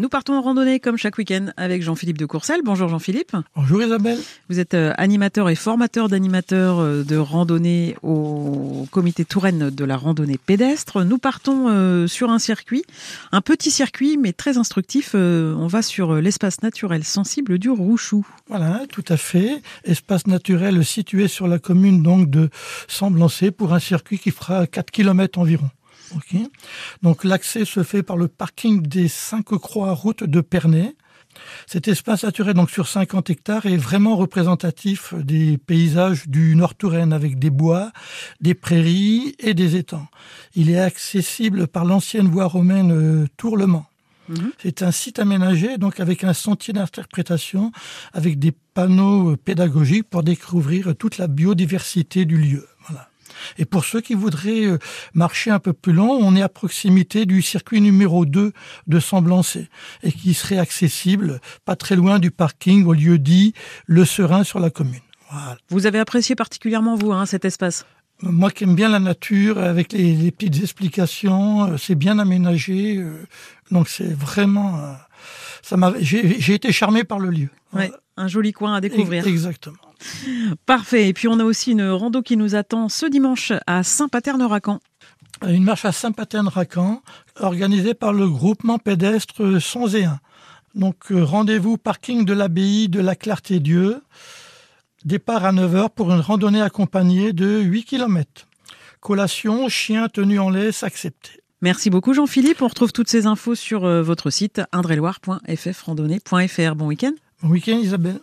Nous partons en randonnée comme chaque week-end avec Jean-Philippe de Courcelles. Bonjour Jean-Philippe. Bonjour Isabelle. Vous êtes euh, animateur et formateur d'animateurs euh, de randonnée au comité Touraine de la randonnée pédestre. Nous partons euh, sur un circuit, un petit circuit mais très instructif. On va sur l'espace naturel sensible du Rouchou. Voilà, tout à fait. Espace naturel situé sur la commune donc de Semblancé pour un circuit qui fera 4 km environ. Donc l'accès se fait par le parking des cinq croix route de Pernay. Cet espace naturel donc sur 50 hectares est vraiment représentatif des paysages du Nord Touraine avec des bois, des prairies et des étangs. Il est accessible par l'ancienne voie romaine euh, Tourlement. Mhm. C'est un site aménagé donc avec un sentier d'interprétation avec des panneaux pédagogiques pour découvrir toute la biodiversité du lieu. Voilà. Et pour ceux qui voudraient euh, marcher un peu plus long, on est à proximité du circuit numéro 2 de Semblancé et qui serait accessible pas très loin du parking au lieu dit Le Serein sur la commune. Vous avez apprécié particulièrement, vous, hein, cet espace? Moi qui aime bien la nature, avec les, petites explications, euh, c'est bien aménagé, euh, donc c'est vraiment, ça m'a, j'ai été charmé par le lieu. Ouais, un joli coin à découvrir. Exactement. Parfait. Et puis on a aussi une rando qui nous attend ce dimanche à Saint-Paterne-Racan. Une marche à Saint-Paterne-Racan organisée par le groupement pédestre Sonzéen. Donc euh, rendez-vous parking de l'abbaye de la Clarté-Dieu. Départ à 9h pour une randonnée accompagnée de 8 km. Collation, chien tenu en laisse accepté. Merci beaucoup Jean-Philippe. On retrouve toutes ces infos sur euh, votre site indreloire.ffrandonnée.fr. Bon week-end. Bon week-end Isabelle.